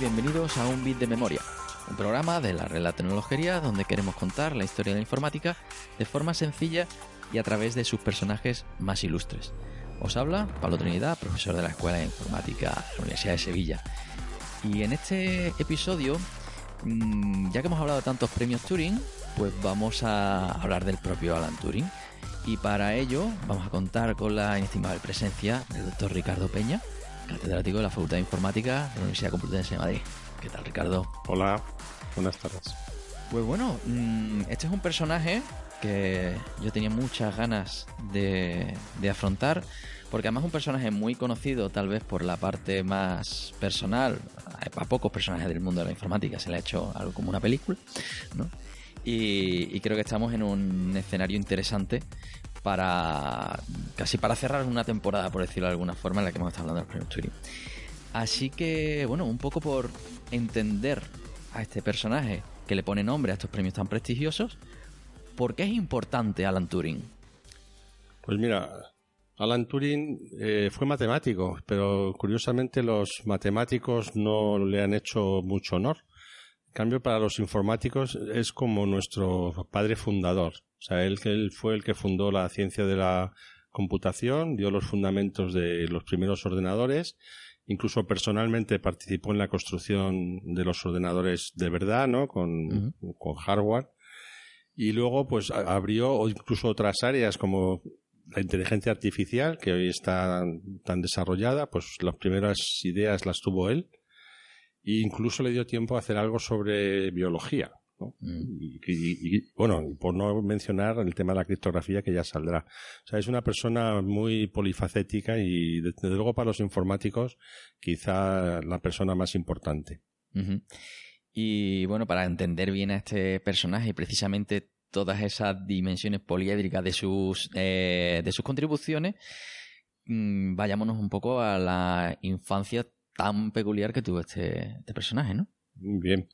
bienvenidos a Un Bit de Memoria, un programa de la red La Tecnología donde queremos contar la historia de la informática de forma sencilla y a través de sus personajes más ilustres. Os habla Pablo Trinidad, profesor de la Escuela de Informática de la Universidad de Sevilla. Y en este episodio, mm, ya que hemos hablado de tantos premios Turing, pues vamos a hablar del propio Alan Turing. Y para ello vamos a contar con la inestimable presencia del doctor Ricardo Peña, catedrático de la Facultad de Informática de la Universidad Complutense de Madrid. ¿Qué tal, Ricardo? Hola, buenas tardes. Pues bueno, mm, este es un personaje que yo tenía muchas ganas de, de afrontar, porque además es un personaje muy conocido tal vez por la parte más personal. A pocos personajes del mundo de la informática se le ha hecho algo como una película, ¿no? Y, y creo que estamos en un escenario interesante para casi para cerrar una temporada, por decirlo de alguna forma, en la que hemos estado hablando del premio Turing. Así que, bueno, un poco por entender a este personaje que le pone nombre a estos premios tan prestigiosos, ¿por qué es importante Alan Turing? Pues mira, Alan Turing eh, fue matemático, pero curiosamente los matemáticos no le han hecho mucho honor. En cambio, para los informáticos es como nuestro padre fundador. O sea, él, él fue el que fundó la ciencia de la computación, dio los fundamentos de los primeros ordenadores, incluso personalmente participó en la construcción de los ordenadores de verdad, ¿no? Con, con hardware. Y luego, pues, abrió incluso otras áreas como la inteligencia artificial, que hoy está tan desarrollada, pues las primeras ideas las tuvo él. E incluso le dio tiempo a hacer algo sobre biología. ¿No? Y, y, y, bueno, por no mencionar el tema de la criptografía que ya saldrá. O sea, es una persona muy polifacética y desde luego para los informáticos quizá la persona más importante. Uh -huh. Y bueno, para entender bien a este personaje y precisamente todas esas dimensiones poliédricas de sus, eh, de sus contribuciones, mmm, vayámonos un poco a la infancia tan peculiar que tuvo este, este personaje, ¿no? Bien.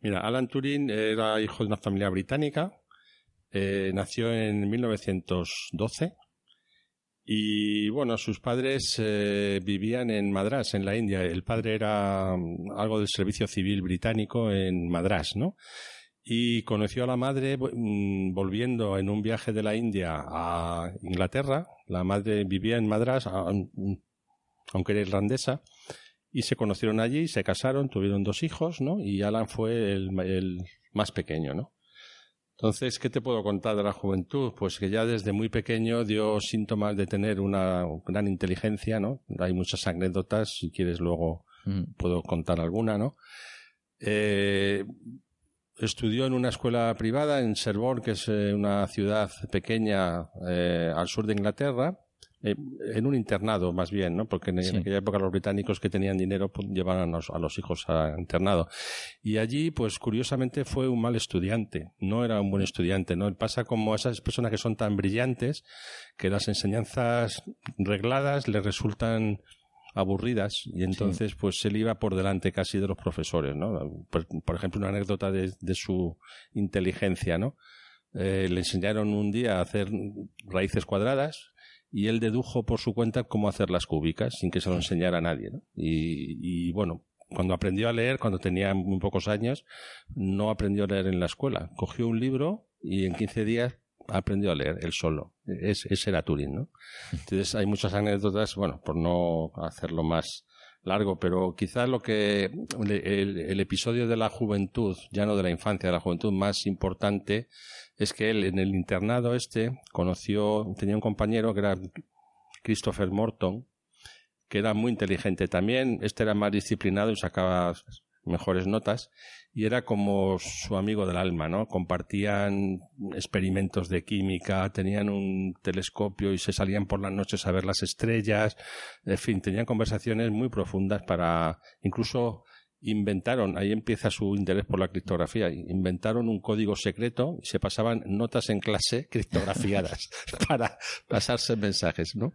Mira, Alan Turing era hijo de una familia británica. Eh, nació en 1912. Y bueno, sus padres eh, vivían en Madras, en la India. El padre era um, algo del servicio civil británico en Madras, ¿no? Y conoció a la madre um, volviendo en un viaje de la India a Inglaterra. La madre vivía en Madras, aunque era irlandesa y se conocieron allí, se casaron, tuvieron dos hijos, ¿no? Y Alan fue el, el, más pequeño, ¿no? Entonces, ¿qué te puedo contar de la juventud? Pues que ya desde muy pequeño dio síntomas de tener una gran inteligencia, ¿no? Hay muchas anécdotas, si quieres luego mm. puedo contar alguna, ¿no? Eh, estudió en una escuela privada en Sherborne, que es eh, una ciudad pequeña eh, al sur de Inglaterra, eh, en un internado más bien, ¿no? Porque en, sí. en, aquella época los británicos que tenían dinero pues, llevaban a los, a los, hijos a internado. Y allí, pues curiosamente fue un mal estudiante, no era un buen estudiante, ¿no? Pasa como esas personas que son tan brillantes que las enseñanzas regladas le resultan aburridas y entonces sí. pues él iba por delante casi de los profesores, ¿no? Por, por ejemplo, una anécdota de, de su inteligencia, ¿no? Eh, le enseñaron un día a hacer raíces cuadradas y él dedujo por su cuenta cómo hacer las cúbicas sin que se lo enseñara a nadie. Y, y, bueno, cuando aprendió a leer, cuando tenía muy pocos años, no aprendió a leer en la escuela. Cogió un libro y en 15 días aprendió a leer él solo. Es, ese era Turing. Entonces hay muchas anécdotas, bueno, por no hacerlo más largo, pero quizás lo que el, el, episodio de la juventud, ya no de la infancia, de la juventud más importante es que él en el internado este conoció, tenía un compañero que era Christopher Morton, que era muy inteligente también. Este era más disciplinado y sacaba mejores notas y era como su amigo del alma, ¿no? Compartían experimentos de química, tenían un telescopio y se salían por las noches a ver las estrellas, en fin, tenían conversaciones muy profundas para incluso inventaron, ahí empieza su interés por la criptografía, inventaron un código secreto y se pasaban notas en clase criptografiadas para pasarse mensajes, ¿no?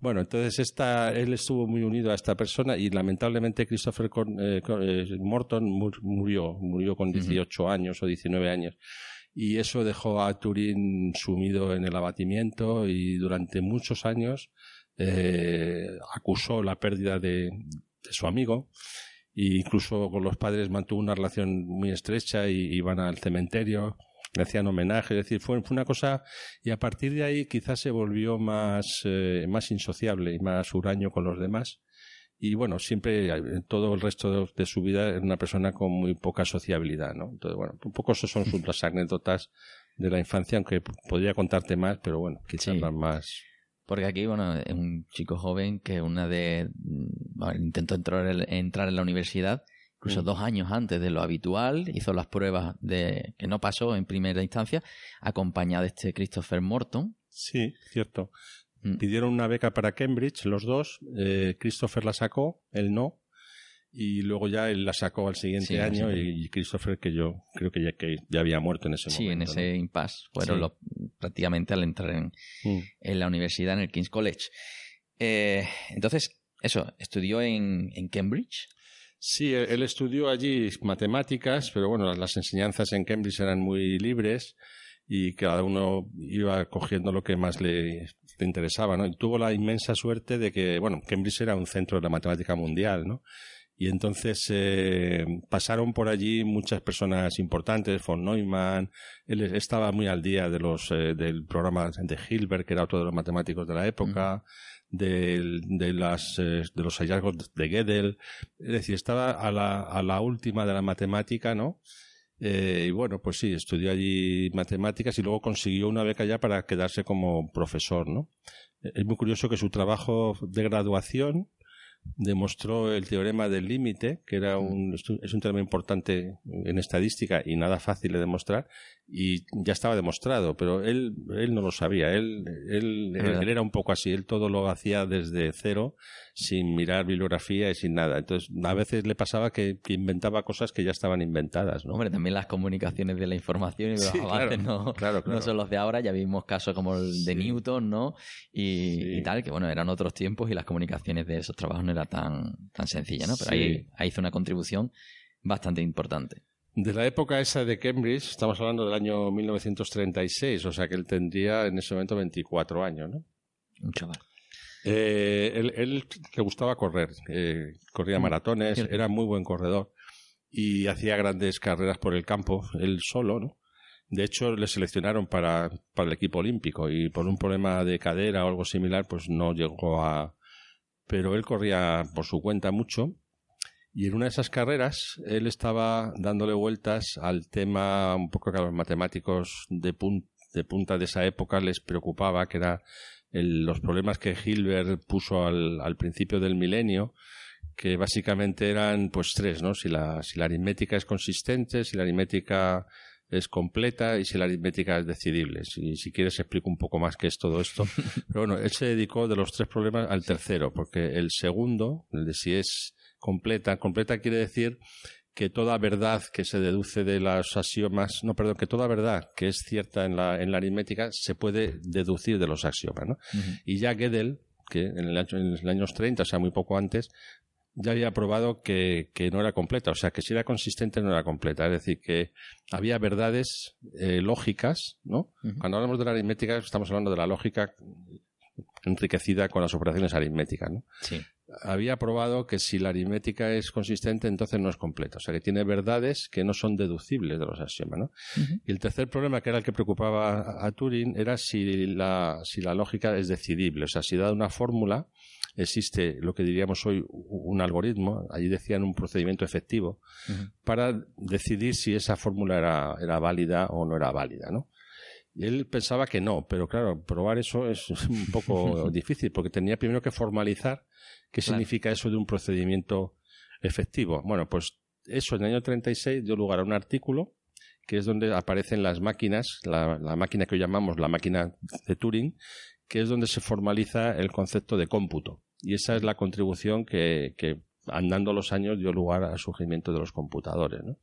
Bueno, entonces esta, él estuvo muy unido a esta persona y lamentablemente Christopher eh, eh, Morton murió, murió con 18 años o 19 años. Y eso dejó a Turing sumido en el abatimiento y durante muchos años eh, acusó la pérdida de, su amigo. E incluso con los padres mantuvo una relación muy estrecha y iban al cementerio le hacían homenaje, es decir, fue, fue, una cosa y a partir de ahí quizás se volvió más, eh, más insociable y más huraño con los demás. Y bueno, siempre, en todo el resto de, su vida, era una persona con muy poca sociabilidad, ¿no? Entonces, bueno, un poco eso son sus anécdotas de la infancia, aunque podría contarte más, pero bueno, quizás más. Porque aquí, bueno, es un chico joven que una de. Bueno, intentó entrar, entrar en la universidad incluso mm. dos años antes de lo habitual, hizo las pruebas de que no pasó en primera instancia, acompañado de este Christopher Morton. Sí, cierto. Mm. Pidieron una beca para Cambridge, los dos. Eh, Christopher la sacó, él no. Y luego ya él la sacó al siguiente año y Christopher, que yo creo que ya, que ya había muerto en ese momento. Sí, en ese impasse. Fueron prácticamente al entrar en, mm. en, la universidad, en el King's College. Eh, entonces, eso, estudió en, en Cambridge. Sí, él estudió allí matemáticas, pero bueno, las enseñanzas en Cambridge eran muy libres y cada uno iba cogiendo lo que más le, interesaba, ¿no? Y tuvo la inmensa suerte de que, bueno, Cambridge era un centro de la matemática mundial, ¿no? Y entonces eh, pasaron por allí muchas personas importantes, von Neumann, él estaba muy al día de los eh, del programa de Hilbert, que era otro de los matemáticos de la época, de, de, las, eh, de los hallazgos de Gödel, es decir, estaba a la, a la última de la matemática, ¿no? Eh, y bueno, pues sí, estudió allí matemáticas y luego consiguió una beca ya para quedarse como profesor, ¿no? Es muy curioso que su trabajo de graduación demostró el teorema del límite, que era un, es un teorema importante en estadística y nada fácil de demostrar, y ya estaba demostrado, pero él, él no lo sabía, él, él, él, era un poco así, él todo lo hacía desde cero, sin mirar bibliografía y sin nada. Entonces, a veces le pasaba que, inventaba cosas que ya estaban inventadas, ¿no? Hombre, también las comunicaciones de la información y los avances no, no son los de ahora, ya vimos casos como el de Newton, ¿no? Y, y, tal, que bueno, eran otros tiempos y las comunicaciones de esos trabajos no era tan, tan sencilla, ¿no? Pero ahí, ahí hizo una contribución bastante importante. De la época esa de Cambridge, estamos hablando del año 1936, o sea que él tendría en ese momento 24 años, ¿no? Un chaval. Eh, él, le gustaba correr, eh, corría mm, maratones, era muy buen corredor y hacía grandes carreras por el campo, él solo, ¿no? De hecho, le seleccionaron para, para el equipo olímpico y por un problema de cadera o algo similar, pues no llegó a... Pero él corría por su cuenta mucho y en una de esas carreras él estaba dándole vueltas al tema un poco que a los matemáticos de, de punta de esa época les preocupaba, que era los problemas que Hilbert puso al, al, principio del milenio, que básicamente eran pues tres, ¿no? Si la, si la aritmética es consistente, si la aritmética es completa y si la aritmética es decidible. Si, si quieres explico un poco más qué es todo esto. Pero bueno, él se dedicó de los tres problemas al tercero, porque el segundo, el de si es completa, completa quiere decir que toda verdad que se deduce de los axiomas, no, perdón, que toda verdad que es cierta en la, en la aritmética se puede deducir de los axiomas, ¿no? Y ya Gödel, que en, el en los años 30, o sea, muy poco antes, ya había probado que, que, no era completa, o sea, que si era consistente no era completa, es decir, que había verdades eh, lógicas, ¿no? Cuando hablamos de la aritmética estamos hablando de la lógica enriquecida con las operaciones aritméticas, ¿no? Sí había probado que si la aritmética es consistente, entonces no es completa. O sea, que tiene verdades que no son deducibles de los axiomas, ¿no? Y el tercer problema, que era el que preocupaba a Turing, era si la, si la lógica es decidible. O sea, si dada una fórmula, existe lo que diríamos hoy un algoritmo, allí decían un procedimiento efectivo, para decidir si esa fórmula era, era válida o no era válida, ¿no? Él pensaba que no, pero claro, probar eso es un poco difícil, porque tenía primero que formalizar qué significa eso de un procedimiento efectivo. Bueno, pues eso en el año 36 dio lugar a un artículo que es donde aparecen las máquinas, la, máquina que hoy llamamos la máquina de Turing, que es donde se formaliza el concepto de cómputo. Y esa es la contribución que, andando los años dio lugar al surgimiento de los computadores. ¿no?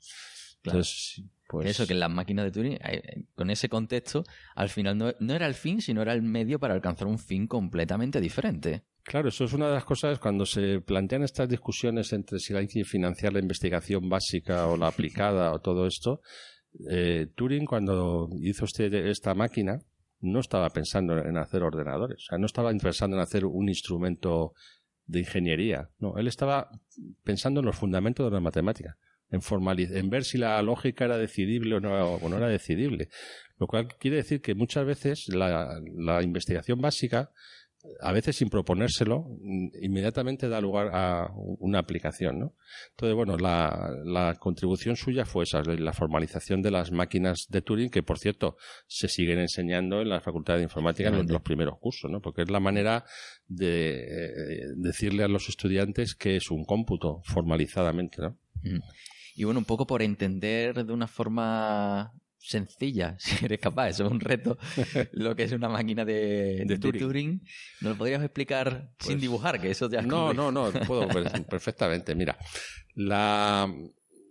Entonces, pues... Eso, que en las máquinas de Turing, eh, con ese contexto, al final no, no, era el fin, sino era el medio para alcanzar un fin completamente diferente. Claro, eso es una de las cosas cuando se plantean estas discusiones entre si hay que financiar la investigación básica o la aplicada o todo esto. Eh, Turing, cuando hizo usted esta máquina, no estaba pensando en hacer ordenadores, o sea, no estaba pensando en hacer un instrumento de ingeniería, no, él estaba pensando en los fundamentos de la matemática, en, en ver si la lógica era decidible o no, o no era decidible. Lo cual quiere decir que muchas veces la, la investigación básica a veces sin proponérselo, inmediatamente da lugar a una aplicación, ¿no? Entonces, bueno, la, contribución suya fue esa, la formalización de las máquinas de Turing, que por cierto se siguen enseñando en la Facultad de Informática en los, primeros cursos, ¿no? Porque es la manera de eh, decirle a los estudiantes que es un cómputo formalizadamente, ¿no? Mm. Y bueno, un poco por entender de una forma sencilla, si eres capaz, eso es un reto, lo que es una máquina de, Turing. ¿Nos lo podrías explicar sin pues dibujar? Que eso ya No, no, no, puedo perfectamente. Mira, la,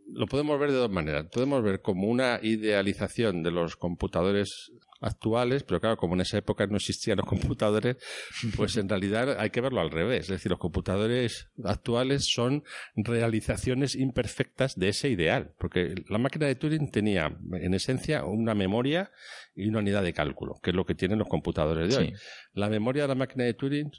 lo podemos ver de dos maneras. Podemos ver como una idealización de los computadores actuales, pero claro, como en esa época no existían los computadores, pues en realidad hay que verlo al revés. Es decir, los computadores actuales son realizaciones imperfectas de ese ideal, porque la máquina de Turing tenía, en esencia, una memoria y una unidad de cálculo, que es lo que tienen los computadores de hoy. La memoria de la máquina de Turing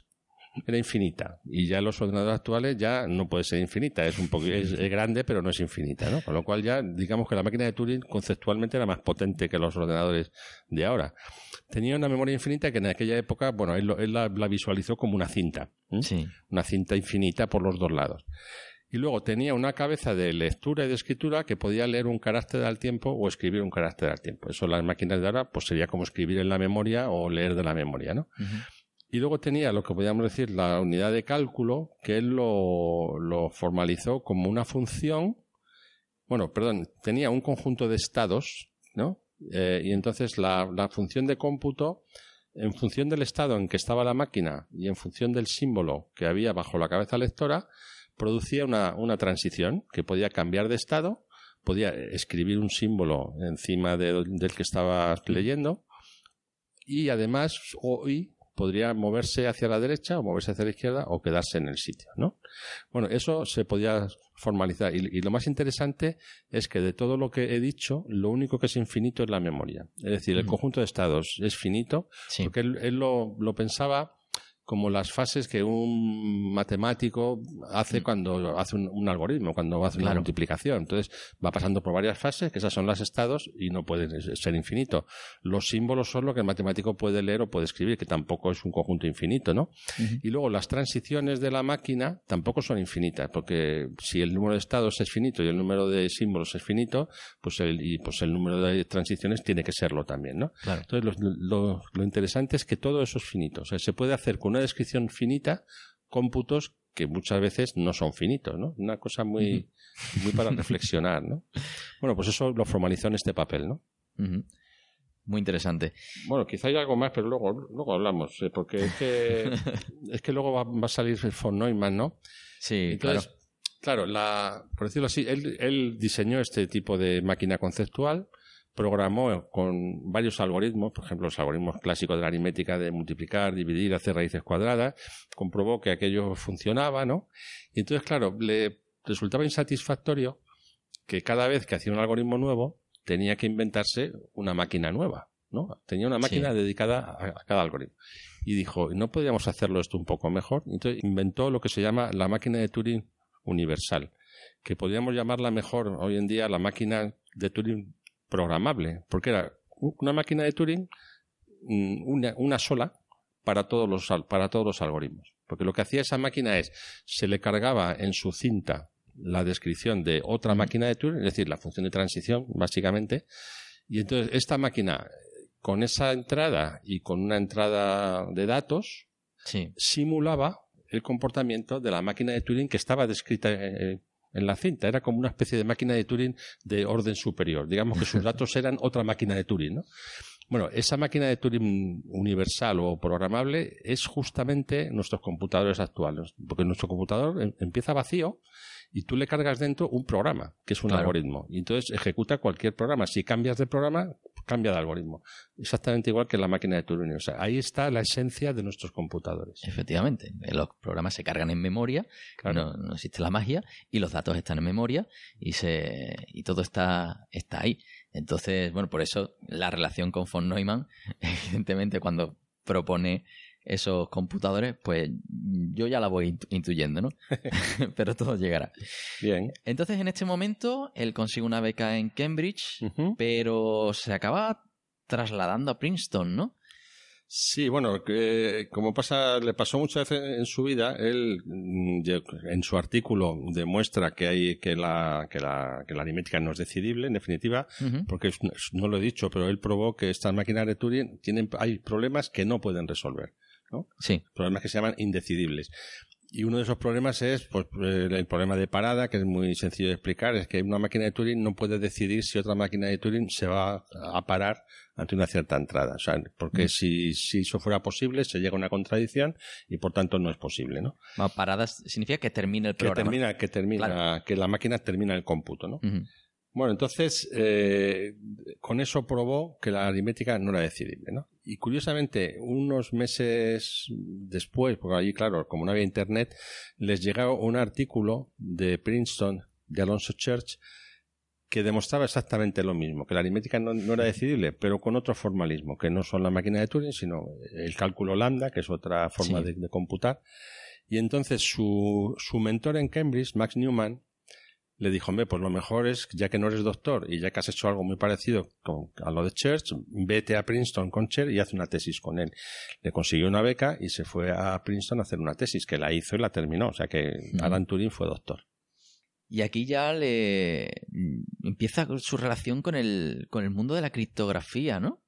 era infinita y ya los ordenadores actuales ya no puede ser infinita, es un poco es, grande pero no es infinita, ¿no? Con lo cual ya digamos que la máquina de Turing conceptualmente era más potente que los ordenadores de ahora. Tenía una memoria infinita que en aquella época, bueno, él, la, visualizó como una cinta, una cinta infinita por los dos lados. Y luego tenía una cabeza de lectura y de escritura que podía leer un carácter al tiempo o escribir un carácter al tiempo. Eso las máquinas de ahora pues sería como escribir en la memoria o leer de la memoria, ¿no? Y luego tenía lo que podríamos decir la unidad de cálculo, que él lo, formalizó como una función, bueno, perdón, tenía un conjunto de estados, ¿no? Eh, y entonces la, la función de cómputo, en función del estado en que estaba la máquina y en función del símbolo que había bajo la cabeza lectora, producía una, una transición que podía cambiar de estado, podía escribir un símbolo encima del que estaba leyendo y además hoy podría moverse hacia la derecha o moverse hacia la izquierda o quedarse en el sitio, ¿no? Bueno, eso se podía formalizar y, lo más interesante es que de todo lo que he dicho, lo único que es infinito es la memoria. Es decir, el conjunto de estados es finito porque él, lo, lo pensaba como las fases que un matemático hace mm. cuando hace un, algoritmo, cuando hace una multiplicación. Entonces va pasando por varias fases, que esas son los estados y no pueden ser infinito. Los símbolos son lo que el matemático puede leer o puede escribir, que tampoco es un conjunto infinito, ¿no? Y luego las transiciones de la máquina tampoco son infinitas, porque si el número de estados es finito y el número de símbolos es finito, pues el, y pues el número de transiciones tiene que serlo también, ¿no? Entonces lo, lo, interesante es que todo eso es finito. O sea, se puede hacer con descripción finita cómputos que muchas veces no son finitos, ¿no? Una cosa muy, muy para reflexionar, ¿no? Bueno, pues eso lo formalizó en este papel, ¿no? Muy interesante. Bueno, quizá hay algo más, pero luego, luego hablamos, ¿eh? porque es que, es que luego va, a salir von Neumann, ¿no? Sí, claro. Claro, la, por decirlo así, él, él diseñó este tipo de máquina conceptual programó con varios algoritmos, por ejemplo, los algoritmos clásicos de la aritmética de multiplicar, dividir, hacer raíces cuadradas, comprobó que aquello funcionaba, ¿no? Y entonces, claro, le resultaba insatisfactorio que cada vez que hacía un algoritmo nuevo tenía que inventarse una máquina nueva, ¿no? Tenía una máquina dedicada a, cada algoritmo. Y dijo, ¿no podríamos hacerlo esto un poco mejor? Entonces inventó lo que se llama la máquina de Turing universal, que podríamos llamarla mejor hoy en día la máquina de Turing programable, porque era una máquina de Turing, mm, una, una sola, para todos, los, para todos los algoritmos. Porque lo que hacía esa máquina es, se le cargaba en su cinta la descripción de otra máquina de Turing, es decir, la función de transición, básicamente, y entonces esta máquina con esa entrada y con una entrada de datos, Sí. simulaba el comportamiento de la máquina de Turing que estaba descrita eh, en la cinta. Era como una especie de máquina de Turing de orden superior. Digamos que sus datos eran otra máquina de Turing, ¿no? Bueno, esa máquina de Turing universal o programable es justamente nuestros computadores actuales, porque nuestro computador em- empieza vacío y tú le cargas dentro un programa, que es un Claro. algoritmo, y entonces ejecuta cualquier programa. Si cambias de programa, cambia de algoritmo. Exactamente igual que la máquina de Turing. O sea, ahí está la esencia de nuestros computadores. Efectivamente, los programas se cargan en memoria, Claro. no, no existe la magia, y los datos están en memoria y se y todo está, está ahí. Entonces, bueno, por eso la relación con von Neumann, evidentemente, cuando propone esos computadores, pues yo ya la voy intu- intuyendo, ¿no? Pero todo llegará. Bien. Entonces, en este momento, él consigue una beca en Cambridge, pero se acaba trasladando a Princeton, ¿no? Sí, bueno, que, como pasa, le pasó muchas veces en su vida, él mm, en su artículo demuestra que hay que la, que la, que la aritmética no es decidible, en definitiva, porque no lo he dicho, pero él probó que estas máquinas de Turing tienen, hay problemas que no pueden resolver, Sí, problemas que se llaman indecidibles. Y uno de esos problemas es pues, el el problema de parada, que es muy sencillo de explicar, es que una máquina de Turing no puede decidir si otra máquina de Turing se va a parar ante una cierta entrada. O sea, porque Mm. si, si eso fuera posible, se llega a una contradicción y por tanto no es posible, ¿no? Bueno, paradas significa que termine el Que programa. termina, que termina, que la máquina termina el cómputo, ¿no? Bueno, entonces, eh, con eso probó que la aritmética no era decidible, ¿no? Y curiosamente, unos meses después, porque allí, claro, como no había internet, les llegó un artículo de Princeton, de Alonso Church, que demostraba exactamente lo mismo, que la aritmética no, no era decidible, pero con otro formalismo, que no son la máquina de Turing, sino el cálculo lambda, que es otra forma Sí. de, de computar. Y entonces su, su mentor en Cambridge, Max Newman, le dijo, hombre, pues lo mejor es, ya que no eres doctor y ya que has hecho algo muy parecido con, a lo de Church, vete a Princeton con Church y haz una tesis con él. Le consiguió una beca y se fue a Princeton a hacer una tesis, que la hizo y la terminó. O sea que. Alan Turing fue doctor. Y aquí ya le mm, empieza su relación con el, con el mundo de la criptografía, ¿no?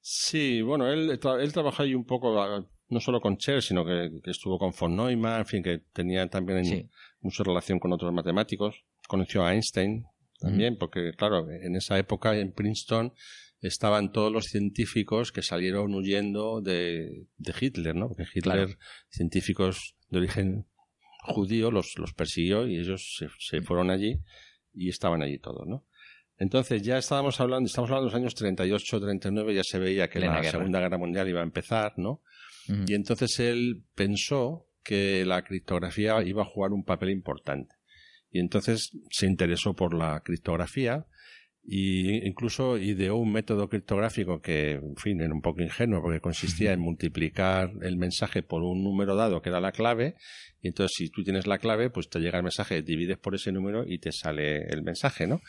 Sí, bueno, él, él trabajó ahí un poco, no solo con Church, sino que, que estuvo con von Neumann, en fin, que tenía también Sí. mucha relación con otros matemáticos. Conoció a Einstein también, porque claro, en esa época en Princeton estaban todos los científicos que salieron huyendo de, de Hitler, ¿no? Porque Hitler, Claro. científicos de origen judío, los, los persiguió y ellos se, se fueron allí y estaban allí todos, ¿no? Entonces ya estábamos hablando, estamos hablando de los años 38, 39, ya se veía que Plena la guerra. Segunda Guerra Mundial iba a empezar, ¿no? Y entonces él pensó que la criptografía iba a jugar un papel importante. Y entonces se interesó por la criptografía y incluso ideó un método criptográfico que, en fin, era un poco ingenuo porque consistía en multiplicar el mensaje por un número dado que era la clave y entonces si tú tienes la clave pues te llega el mensaje, divides por ese número y te sale el mensaje, ¿no?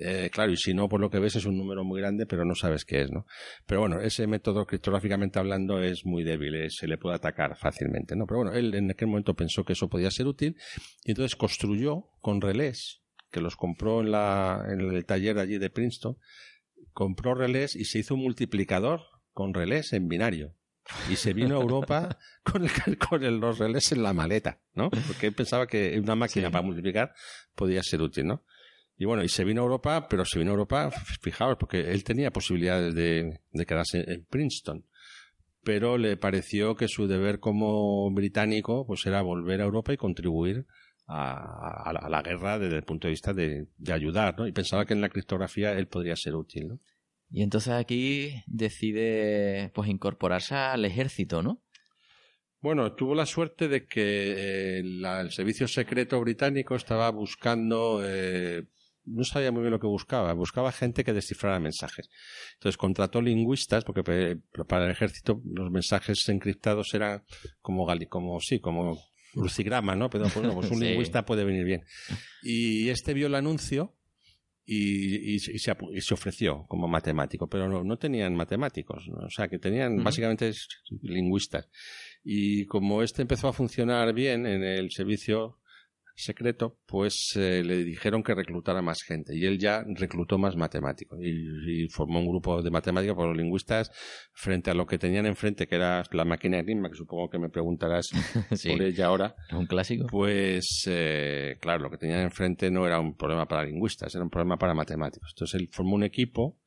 Eh, claro, y si no, por lo que ves es un número muy grande pero no sabes qué es, ¿no? Pero bueno, ese método criptográficamente hablando es muy débil, eh, se le puede atacar fácilmente, ¿no? Pero bueno, él en aquel momento pensó que eso podía ser útil y entonces construyó con relés, que los compró en, la, en el taller allí de Princeton, compró relés y se hizo un multiplicador con relés en binario. Y se vino a Europa con, el- con el- los relés en la maleta, ¿no? Porque él pensaba que una máquina Sí. para multiplicar podía ser útil, ¿no? Y bueno, y se vino a Europa, pero se vino a Europa, fijaos, porque él tenía posibilidades de, de quedarse en Princeton. Pero le pareció que su deber como británico pues era volver a Europa y contribuir a, a la, a la guerra desde el punto de vista de, de ayudar, ¿no? Y pensaba que en la criptografía él podría ser útil, ¿no? Y entonces aquí decide pues incorporarse al ejército, ¿no? Bueno, tuvo la suerte de que eh, la- el servicio secreto británico estaba buscando, eh, no sabía muy bien lo que buscaba, buscaba gente que descifrara mensajes. Entonces contrató lingüistas, porque pe- para el ejército los mensajes encriptados eran como, como sí, como crucigrama, ¿no? Pero bueno, pues un Sí. lingüista puede venir bien. Y este vio el anuncio y, y- y se, apu- y se ofreció como matemático, pero no, no tenían matemáticos, ¿no? o sea que tenían básicamente lingüistas. Y como este empezó a funcionar bien en el servicio secreto, pues eh, le dijeron que reclutara más gente y él ya reclutó más matemáticos y, formó un grupo de matemáticos por los lingüistas frente a lo que tenían enfrente, que era la máquina de Enigma, que supongo que me preguntarás por ella ahora. Un clásico. Pues, eh, claro, lo que tenían enfrente no era un problema para lingüistas, era un problema para matemáticos. Entonces él formó un equipo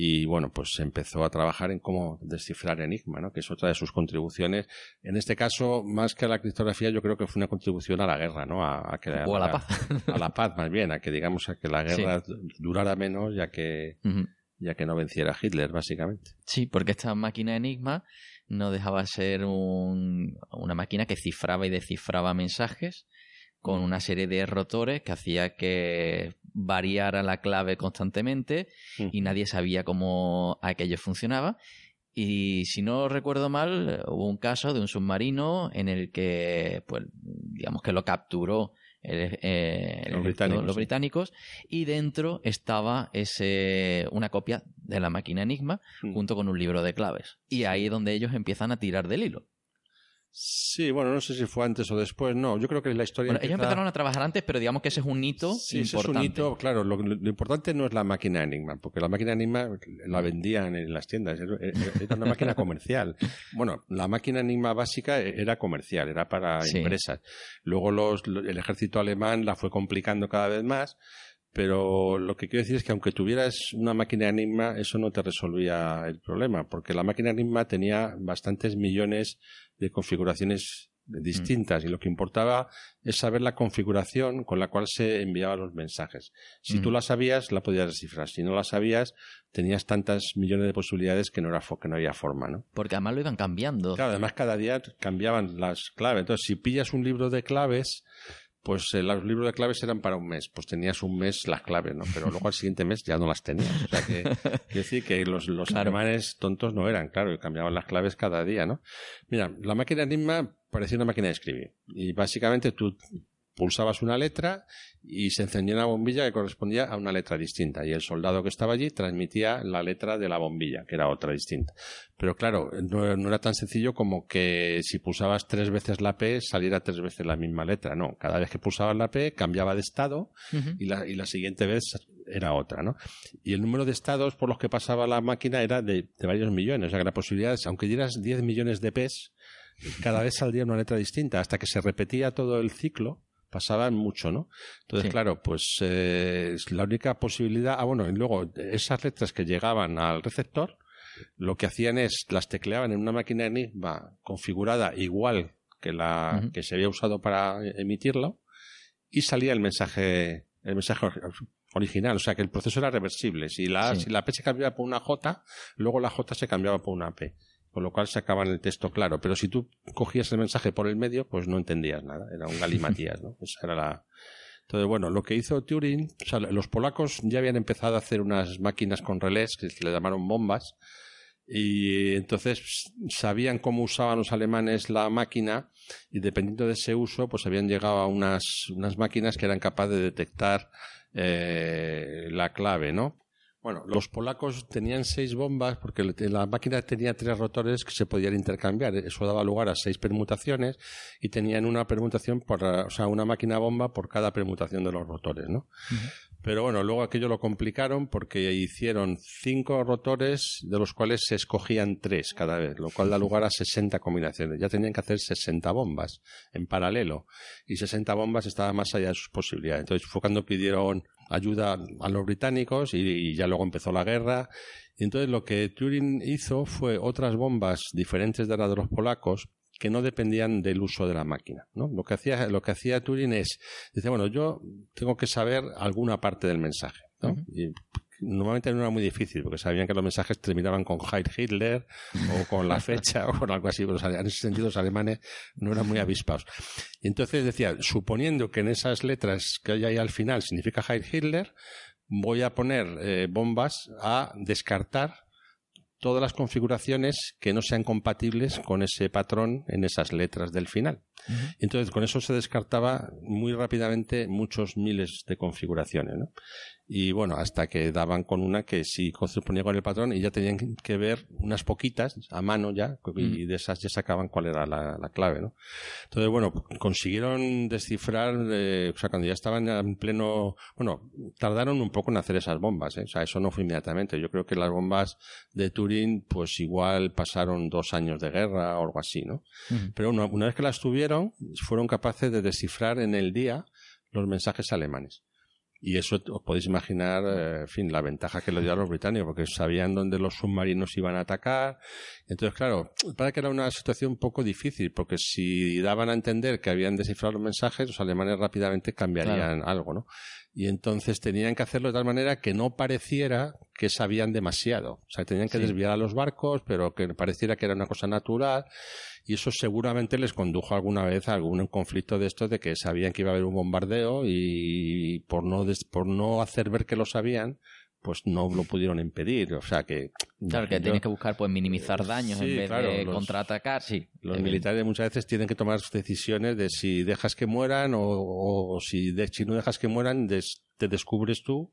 y bueno, pues empezó a trabajar en cómo descifrar Enigma, ¿no? que es otra de sus contribuciones. En este caso, más que a la criptografía, yo creo que fue una contribución a la guerra, ¿no? A, que, o a, la, paz. A la paz, más bien, a que digamos a que la guerra durara menos, ya que, ya que no venciera Hitler, básicamente. Sí, porque esta máquina Enigma no dejaba de ser un, una máquina que cifraba y descifraba mensajes con una serie de rotores que hacía que variara la clave constantemente y nadie sabía cómo aquello funcionaba. Y si no recuerdo mal, hubo un caso de un submarino en el que, pues, digamos que lo capturó eh, los, británicos, y dentro estaba ese una copia de la máquina Enigma junto con un libro de claves. Y ahí es donde ellos empiezan a tirar del hilo. Sí, bueno, no sé si fue antes o después, no, yo creo que la historia... Bueno, ellos empezaron a trabajar antes, pero digamos que ese es un hito sí, Ese es un hito, claro, lo, importante no es la máquina Enigma, porque la máquina Enigma la vendían en las tiendas, era una máquina comercial. Bueno, la máquina Enigma básica era comercial, era para empresas. Luego los, el ejército alemán la fue complicando cada vez más, pero lo que quiero decir es que aunque tuvieras una máquina Enigma, eso no te resolvía el problema, porque la máquina Enigma tenía bastantes millones de configuraciones distintas y lo que importaba es saber la configuración con la cual se enviaban los mensajes. Si tú la sabías, la podías descifrar. Si no la sabías, tenías tantas millones de posibilidades que no, era que no había forma, ¿no? Porque además lo iban cambiando. Claro, además cada día cambiaban las claves. Entonces, si pillas un libro de claves, pues eh, los libros de claves eran para un mes, pues tenías un mes las claves, ¿no? Pero luego al siguiente mes ya no las tenías. O sea que, decir que los, los alemanes tontos no eran, claro, y cambiaban las claves cada día, ¿no? Mira, la máquina Enigma parecía una máquina de escribir. Y básicamente tú pulsabas una letra y se encendía una bombilla que correspondía a una letra distinta y el soldado que estaba allí transmitía la letra de la bombilla, que era otra distinta. Pero claro, no, era tan sencillo como que si pulsabas tres veces la P saliera tres veces la misma letra, no. Cada vez que pulsabas la P cambiaba de estado y, la, y la siguiente vez era otra, ¿no? Y el número de estados por los que pasaba la máquina era de, varios millones, o sea que la posibilidad es, aunque dieras 10 millones de P's, cada vez saldría una letra distinta hasta que se repetía todo el ciclo pasaban mucho, ¿no? Entonces, claro, pues eh, la única posibilidad, ah, bueno, y luego esas letras que llegaban al receptor, lo que hacían es las tecleaban en una máquina Enigma configurada igual que la que se había usado para emitirlo y salía el mensaje el mensaje original, o sea que el proceso era reversible. Si la, si la P se cambiaba por una J, luego la J se cambiaba por una P con lo cual se acaba en el texto claro. Pero si tú cogías el mensaje por el medio, pues no entendías nada. Era un galimatías, ¿no? Esa era la. Entonces, bueno, lo que hizo Turing, o sea, los polacos ya habían empezado a hacer unas máquinas con relés que se le llamaron bombas, y entonces sabían cómo usaban los alemanes la máquina y dependiendo de ese uso pues habían llegado a unas, unas máquinas que eran capaces de detectar eh, la clave, ¿no? Bueno, los polacos tenían seis bombas porque la máquina tenía tres rotores que se podían intercambiar. Eso daba lugar a seis permutaciones y tenían una permutación por, o sea, una máquina bomba por cada permutación de los rotores, ¿no? Pero bueno, luego aquello lo complicaron porque hicieron cinco rotores de los cuales se escogían tres cada vez, lo cual da lugar a 60 combinaciones. Ya tenían que hacer 60 bombas en paralelo y 60 bombas estaban más allá de sus posibilidades. Entonces fue cuando pidieron ayuda a los británicos y, ya luego empezó la guerra. Y entonces lo que Turing hizo fue otras bombas diferentes de las de los polacos que no dependían del uso de la máquina, ¿no? Lo que hacía, lo que hacía Turing es, dice, bueno, yo tengo que saber alguna parte del mensaje, ¿no? Normalmente no era muy difícil, porque sabían que los mensajes terminaban con Heil Hitler o con la fecha o con algo así, pero en ese sentido los alemanes no eran muy avispados. Y entonces decía, suponiendo que en esas letras que hay ahí al final significa Heil Hitler, voy a poner eh, bombas a descartar todas las configuraciones que no sean compatibles con ese patrón en esas letras del final. Entonces, con eso se descartaba muy rápidamente muchos miles de configuraciones. ¿no? Y bueno, hasta que daban con una que sí correspondía con el patrón y ya tenían que ver unas poquitas a mano ya y de esas ya sacaban cuál era la, clave, ¿no? Entonces, bueno, consiguieron descifrar, eh, o sea, cuando ya estaban en pleno, bueno, tardaron un poco en hacer esas bombas, ¿eh? o sea, eso no fue inmediatamente. Yo creo que las bombas de Turing, pues igual pasaron dos años de guerra o algo así, ¿no? Pero una, una vez que las tuvieron, fueron capaces de descifrar en el día los mensajes alemanes. Y eso os podéis imaginar, eh, en fin, la ventaja que le dio a los británicos, porque sabían dónde los submarinos iban a atacar. Entonces, claro, para que era una situación un poco difícil, porque si daban a entender que habían descifrado los mensajes, los alemanes rápidamente cambiarían algo, ¿no? Y entonces tenían que hacerlo de tal manera que no pareciera que sabían demasiado. O sea, tenían que desviar a los barcos, pero que pareciera que era una cosa natural y eso seguramente les condujo alguna vez a algún conflicto de estos de que sabían que iba a haber un bombardeo y por no, por no hacer ver que lo sabían, pues no lo pudieron impedir. O sea que. Claro, que tienes que buscar pues minimizar daños en vez de contraatacar. Sí. Los militares muchas veces tienen que tomar decisiones de si dejas que mueran o, si, de, si no dejas que mueran, te descubres tú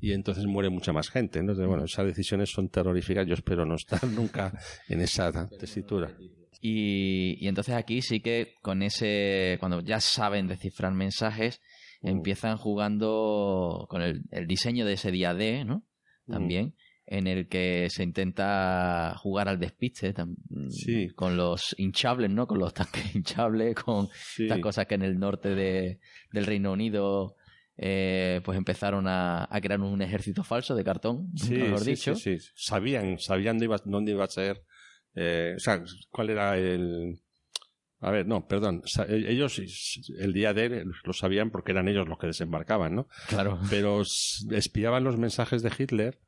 y entonces muere mucha más gente. Entonces, bueno, esas decisiones son terroríficas. Yo espero no estar nunca en esa tesitura. Y, entonces aquí sí que con ese, cuando ya saben descifrar mensajes, mm. empiezan jugando con el, diseño de ese día D, ¿no? Mm. También, en el que se intenta jugar al despiste, con los hinchables, ¿no? Con los tanques hinchables, con estas cosas que en el norte de, del Reino Unido eh, pues empezaron a, crear un ejército falso de cartón, mejor dicho. Sí, sí, Sabían, sabían dónde iba, dónde iba a ser eh, o sea, ¿cuál era el...? A ver, no, perdón. E-, ellos el día de lo sabían porque eran ellos los que desembarcaban, ¿no? Claro. Pero espiaban los mensajes de Hitler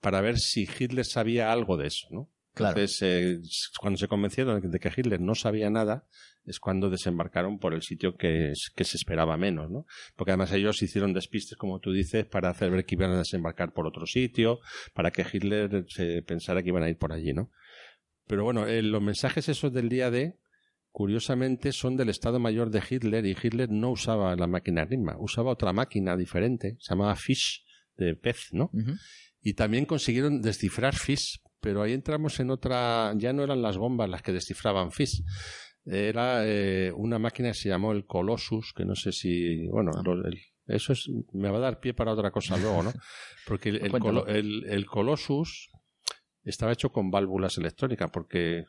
para ver si Hitler sabía algo de eso, ¿no? Claro. Entonces, eh, cuando se convencieron de que Hitler no sabía nada, es cuando desembarcaron por el sitio que, que se esperaba menos, ¿no? Porque además ellos hicieron despistes, como tú dices, para hacer ver que iban a desembarcar por otro sitio, para que Hitler se pensara que iban a ir por allí, ¿no? Pero bueno, eh, los mensajes esos del día D, curiosamente, son del Estado Mayor de Hitler y Hitler no usaba la máquina RIMA, usaba otra máquina diferente, se llamaba Fish, de pez, ¿no? Y también consiguieron descifrar Fish, pero ahí entramos en otra, ya no eran las bombas las que descifraban Fish, era eh, una máquina que se llamó el Colossus, que no sé si, bueno, ah. eso es, me va a dar pie para otra cosa luego, ¿no? Porque el, el, el Colossus estaba hecho con válvulas electrónicas porque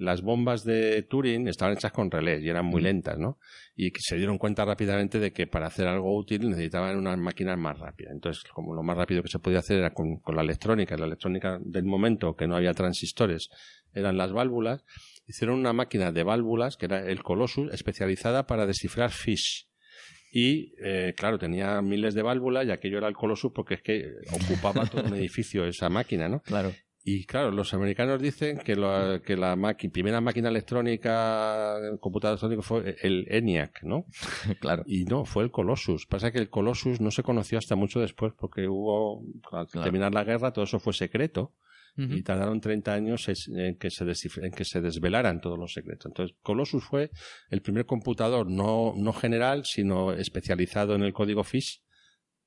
las bombas de Turing estaban hechas con relés y eran muy lentas, ¿no? Y se dieron cuenta rápidamente de que para hacer algo útil necesitaban unas máquinas más rápidas. Entonces, como lo más rápido que se podía hacer era con, la electrónica, la electrónica del momento que no había transistores eran las válvulas, hicieron una máquina de válvulas que era el Colossus especializada para descifrar fish. Y, eh, claro, tenía miles de válvulas y aquello era el Colossus porque es que ocupaba todo un edificio esa máquina, ¿no? Claro. Y claro, los americanos dicen que, lo, que la primera máquina electrónica, computador electrónico fue el ENIAC, ¿no? claro. Y no, fue el Colossus. Pasa que el Colossus no se conoció hasta mucho después porque hubo, al terminar la guerra, todo eso fue secreto. Y tardaron 30 años en que, se en que se desvelaran todos los secretos. Entonces, Colossus fue el primer computador no, no general, sino especializado en el código FISH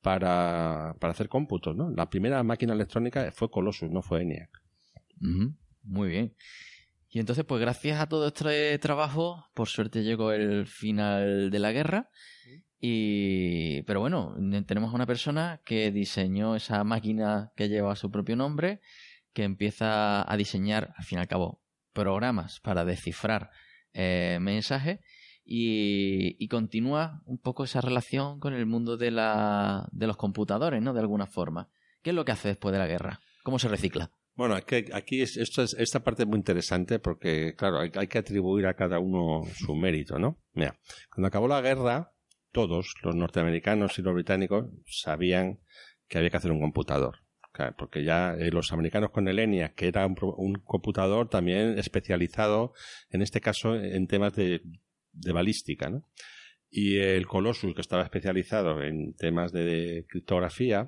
para, para hacer cómputos, ¿no? La primera máquina electrónica fue Colossus, no fue ENIAC. Muy bien. Y entonces, pues gracias a todo este trabajo, por suerte llegó el final de la guerra. Y, pero bueno, tenemos una persona que diseñó esa máquina que lleva su propio nombre, que empieza a diseñar, al fin y al cabo, programas para descifrar eh, mensajes y, continúa un poco esa relación con el mundo de, la, de los computadores, ¿no? De alguna forma. ¿Qué es lo que hace después de la guerra? ¿Cómo se recicla? Bueno, aquí, aquí esto es, esta parte es muy interesante porque, claro, hay, hay, que atribuir a cada uno su mérito, ¿no? Mira, cuando acabó la guerra, todos, los norteamericanos y los británicos, sabían que había que hacer un computador. porque ya eh, los americanos con el ENIAC, que era un, un, computador también especializado, en este caso, en temas de de balística, ¿no? Y el Colossus, que estaba especializado en temas de criptografía,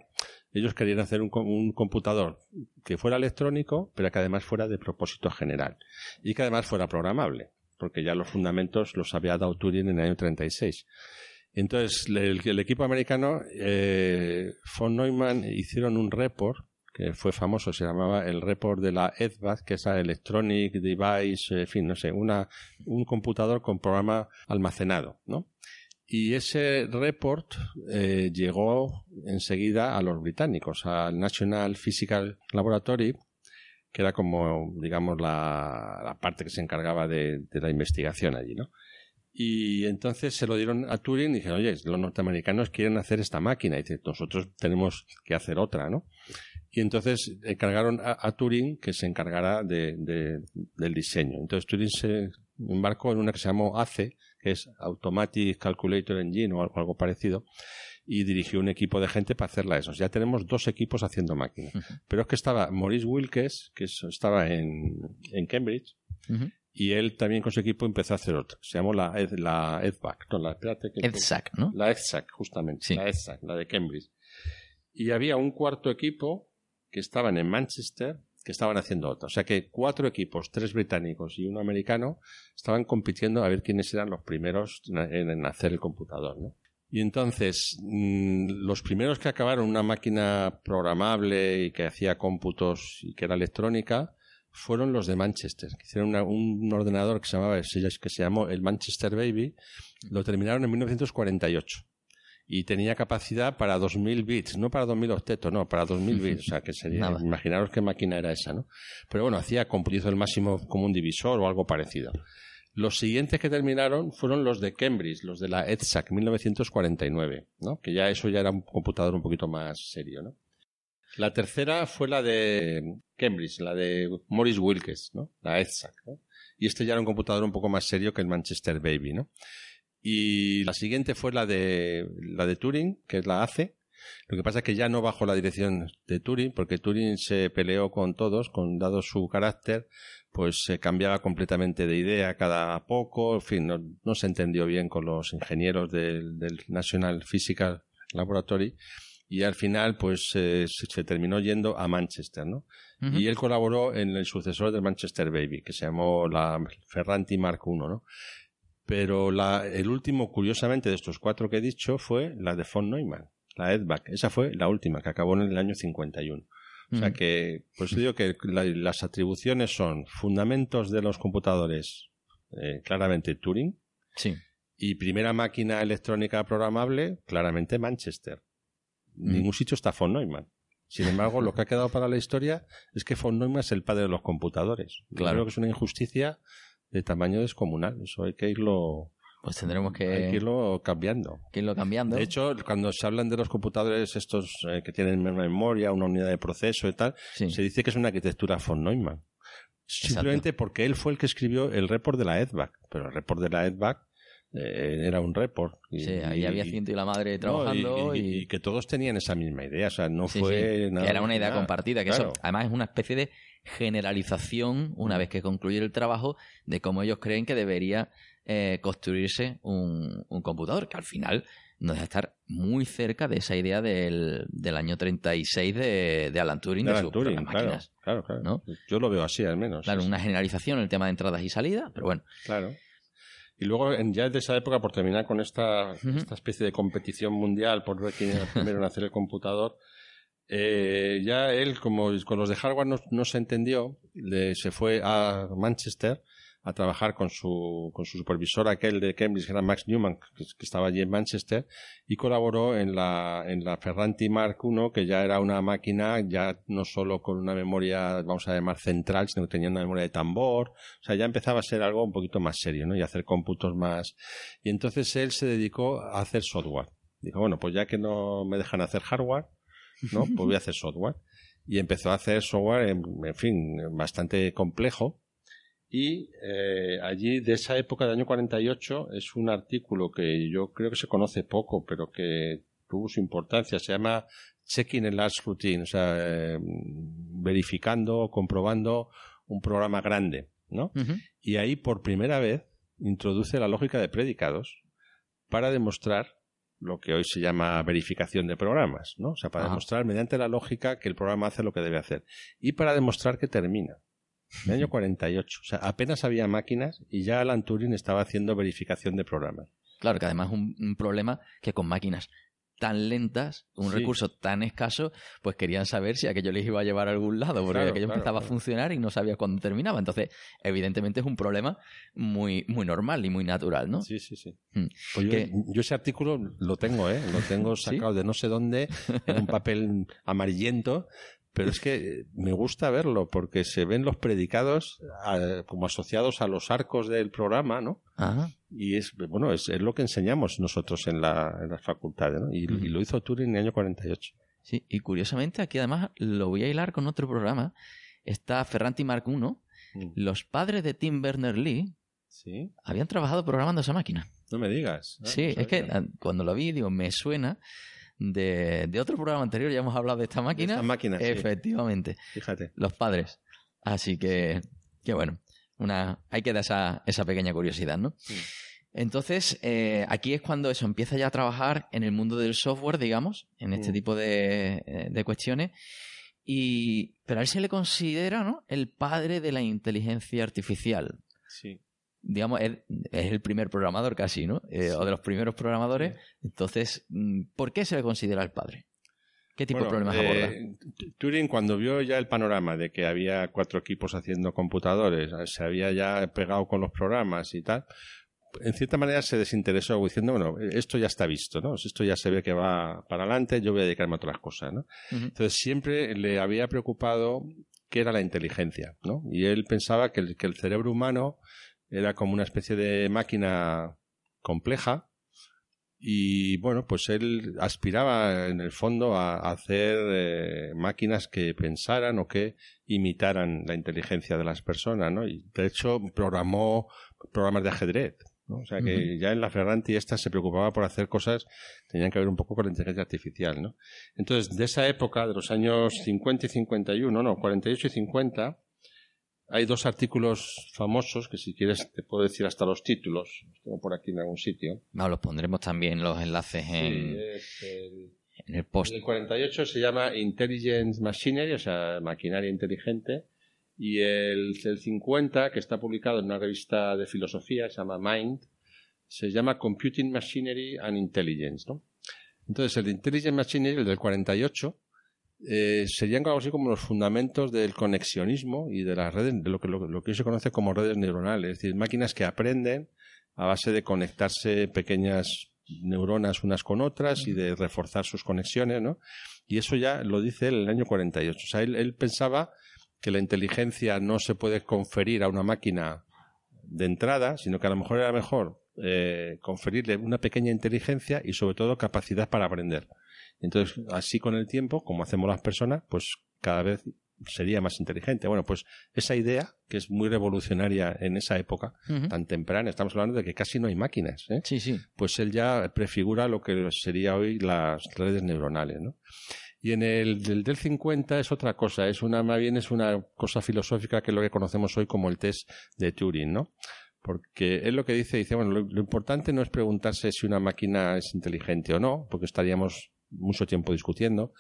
ellos querían hacer un, computador que fuera electrónico, pero que además fuera de propósito general. Y que además fuera programable, porque ya los fundamentos los había dado Turing en el año 36. Entonces, el, el equipo americano, eh, von Neumann, hicieron un report que fue famoso, se llamaba el report de la EDVAC, que es la Electronic Device, en fin, no sé, una, un computador con programa almacenado, ¿no? Y ese report eh, llegó enseguida a los británicos, al National Physical Laboratory, que era como, digamos, la, la parte que se encargaba de, de, la investigación allí, ¿no? Y entonces se lo dieron a Turing y dijeron, oye, los norteamericanos quieren hacer esta máquina, y dice, nosotros tenemos que hacer otra, ¿no? Y entonces encargaron a, a Turing que se encargara de, de, del diseño. Entonces Turing se embarcó en una que se llamó ACE, que es Automatic Calculator Engine o algo, algo parecido, y dirigió un equipo de gente para hacerla eso. Ya tenemos dos equipos haciendo máquinas. Uh -huh. Pero es que estaba Maurice Wilkes, que estaba en, en Cambridge, uh -huh. y él también con su equipo empezó a hacer otra. Se llamó la, Ed, la EDVAC. No, la, espérate, que EDSAC, ¿no? La EDSAC, justamente. Sí. La EDSAC, la de Cambridge. Y había un cuarto equipo que estaban en Manchester, que estaban haciendo otra. O sea que cuatro equipos, tres británicos y uno americano, estaban compitiendo a ver quiénes eran los primeros en, hacer el computador, ¿no? Y entonces, mmm, los primeros que acabaron una máquina programable y que hacía cómputos y que era electrónica fueron los de Manchester, que hicieron un ordenador que se llamaba, que se llamó el Manchester Baby, lo terminaron en 1948 y tenía capacidad para 2000 bits, no para 2000 octetos, no, para 2000 bits, o sea, que sería, Nada. imaginaros qué máquina era esa, ¿no? Pero bueno, hacía hizo el máximo como un divisor o algo parecido. Los siguientes que terminaron fueron los de Cambridge, los de la EDSAC 1949, ¿no? Que ya eso ya era un computador un poquito más serio, ¿no? La tercera fue la de Cambridge, la de Morris Wilkes, ¿no? La EDSAC, ¿no? Y este ya era un computador un poco más serio que el Manchester Baby, ¿no? Y la siguiente fue la de, la de Turing, que es la ACE. Lo que pasa es que ya no bajo la dirección de Turing, porque Turing se peleó con todos, con dado su carácter, pues se cambiaba completamente de idea cada poco, en fin, no, no se entendió bien con los ingenieros del, del National Physical Laboratory y al final pues eh, se, terminó yendo a Manchester, ¿no? Uh -huh. Y él colaboró en el sucesor del Manchester Baby, que se llamó la Ferranti Mark I, ¿no? Pero la, el último, curiosamente, de estos cuatro que he dicho fue la de von Neumann, la EDVAC. Esa fue la última, que acabó en el año 51. O sea que, pues digo que la, las atribuciones son fundamentos de los computadores, eh, claramente Turing. Sí. Y primera máquina electrónica programable, claramente Manchester. Mm. Ningún sitio está von Neumann. Sin embargo, lo que ha quedado para la historia es que von Neumann es el padre de los computadores. Claro creo que es una injusticia de tamaño descomunal. Eso hay que irlo. Pues tendremos que, hay que irlo cambiando. Que irlo cambiando. De hecho, cuando se hablan de los computadores estos eh, que tienen memoria, una unidad de proceso y tal, sí. se dice que es una arquitectura von Neumann. Simplemente Exacto. porque él fue el que escribió el report de la EDVAC. Pero el report de la EDVAC era un report. Y, sí, ahí había ciento y la madre trabajando. No, y, que todos tenían esa misma idea. O sea, no sí, fue sí. nada. Que era una idea nada. compartida. Que claro. eso, además, es una especie de generalización, una vez que concluye el trabajo, de cómo ellos creen que debería eh, construirse un, un, computador, que al final nos deja estar muy cerca de esa idea del, del año 36 de, de Alan Turing, de, de Alan Turing, máquinas. Claro, claro, claro. ¿no? Yo lo veo así, al menos. Claro, una generalización en el tema de entradas y salidas, pero bueno. Claro. Y luego, en, ya de esa época, por terminar con esta, uh -huh. esta especie de competición mundial por ver quién era el primero en hacer el computador, eh, ya él, como con los de hardware no, no se entendió, le, se fue a Manchester a trabajar con su, con su supervisor aquel de Cambridge, que era Max Newman, que, estaba allí en Manchester, y colaboró en la, en la Ferranti Mark I, que ya era una máquina, ya no solo con una memoria, vamos a llamar central, sino que tenía una memoria de tambor, o sea, ya empezaba a ser algo un poquito más serio, ¿no? Y hacer cómputos más. Y entonces él se dedicó a hacer software. Dijo, bueno, pues ya que no me dejan hacer hardware, ¿no? Pues voy a hacer software. Y empezó a hacer software, en fin, bastante complejo. Y eh, allí, de esa época del año 48, es un artículo que yo creo que se conoce poco, pero que tuvo su importancia. Se llama Checking el Last Routine, o sea, eh, verificando, comprobando un programa grande, ¿no? Uh -huh. Y ahí, por primera vez, introduce la lógica de predicados para demostrar lo que hoy se llama verificación de programas, ¿no? O sea, para Ajá. demostrar mediante la lógica que el programa hace lo que debe hacer y para demostrar que termina. En el año 48, o sea, apenas había máquinas y ya Alan Turing estaba haciendo verificación de programas. Claro, que además es un, un problema que con máquinas tan lentas, un Sí. recurso tan escaso, pues querían saber si aquello les iba a llevar a algún lado, porque Claro, aquello claro, empezaba claro. a funcionar y no sabía cuándo terminaba. Entonces, evidentemente es un problema muy, muy normal y muy natural, ¿no? Sí, sí, sí. Mm. Pues yo, yo ese artículo lo tengo, ¿eh? Lo tengo ¿Sí? sacado de no sé dónde, en un papel amarillento, pero es que me gusta verlo porque se ven los predicados ah, como asociados a los arcos del programa, ¿no? Ajá. Y es, bueno, es, es lo que enseñamos nosotros en, la, en las facultades, ¿no? Y, lo hizo Turing en el año 48. Sí, y curiosamente aquí además lo voy a hilar con otro programa. Está Ferranti Mark I. Mm. Los padres de Tim Berners-Lee Sí, habían trabajado programando esa máquina. no me digas. Ah, Sí, no es que ah, cuando lo vi, digo, me suena de, de otro programa anterior, ya hemos hablado de esta máquina. Esta máquina, sí. Efectivamente, Fíjate. los padres. Así que, que bueno, una, hay que dar esa, esa pequeña curiosidad, ¿no? Sí. Entonces, eh, aquí es cuando eso empieza ya a trabajar en el mundo del software, digamos, en este Mm. tipo de, eh, de cuestiones. Y, pero a él se le considera, ¿no? El padre de la inteligencia artificial. Sí. Digamos, es, es el primer programador casi, ¿no? Eh, Sí. O de los primeros programadores. Entonces, mm, ¿por qué se le considera el padre? ¿Qué tipo Bueno, de problemas aborda? eh, T- Turing, cuando vio ya el panorama de que había cuatro equipos haciendo computadores, eh, se había ya pegado con los programas y tal, en cierta manera se desinteresó diciendo, bueno, esto ya está visto, ¿no? Esto ya se ve que va para adelante, yo voy a dedicarme a otras cosas, ¿no? Entonces siempre le había preocupado qué era la inteligencia, ¿no? Y él pensaba que el, que el cerebro humano era como una especie de máquina compleja y bueno, pues él aspiraba en el fondo a, a hacer eh, máquinas que pensaran o que imitaran la inteligencia de las personas, ¿no? Y de hecho programó programas de ajedrez, ¿no? O sea que ya en la Ferranti esta se preocupaba por hacer cosas que tenían que ver un poco con la inteligencia artificial, ¿no? Entonces, de esa época, de los años 50 y 51, no, 48 y 50, hay dos artículos famosos que si quieres te puedo decir hasta los títulos, los tengo por aquí en algún sitio. Vamos, los pondremos también los enlaces en, Sí, es el, en el post. el 48 se llama Intelligent Machinery, o sea, maquinaria inteligente, y el, el 50, que está publicado en una revista de filosofía, se llama Mind, se llama Computing Machinery and Intelligence, ¿no? Entonces, el Intelligent Machinery, el del 48, eh, serían algo así como los fundamentos del conexionismo y de las redes, de lo que, lo, que hoy se conoce como redes neuronales, es decir, máquinas que aprenden a base de conectarse pequeñas neuronas unas con otras y de reforzar sus conexiones, ¿no? Y eso ya lo dice él en el año 48. O sea, él, él pensaba que la inteligencia no se puede conferir a una máquina de entrada, sino que a lo mejor era mejor eh, conferirle una pequeña inteligencia y sobre todo capacidad para aprender. Entonces, así con el tiempo, como hacemos las personas, pues cada vez sería más inteligente. Bueno, pues esa idea, que es muy revolucionaria en esa época, Ujú. tan temprana, estamos hablando de que casi no hay máquinas, ¿eh? Sí, sí. pues él ya prefigura lo que sería hoy las redes neuronales, ¿no? Y en el del, del 50 es otra cosa, es una, más bien es una cosa filosófica que es lo que conocemos hoy como el test de Turing, ¿no? Porque él lo que dice, dice, bueno, lo, lo importante no es preguntarse si una máquina es inteligente o no, porque estaríamos mucho tiempo discutiendo,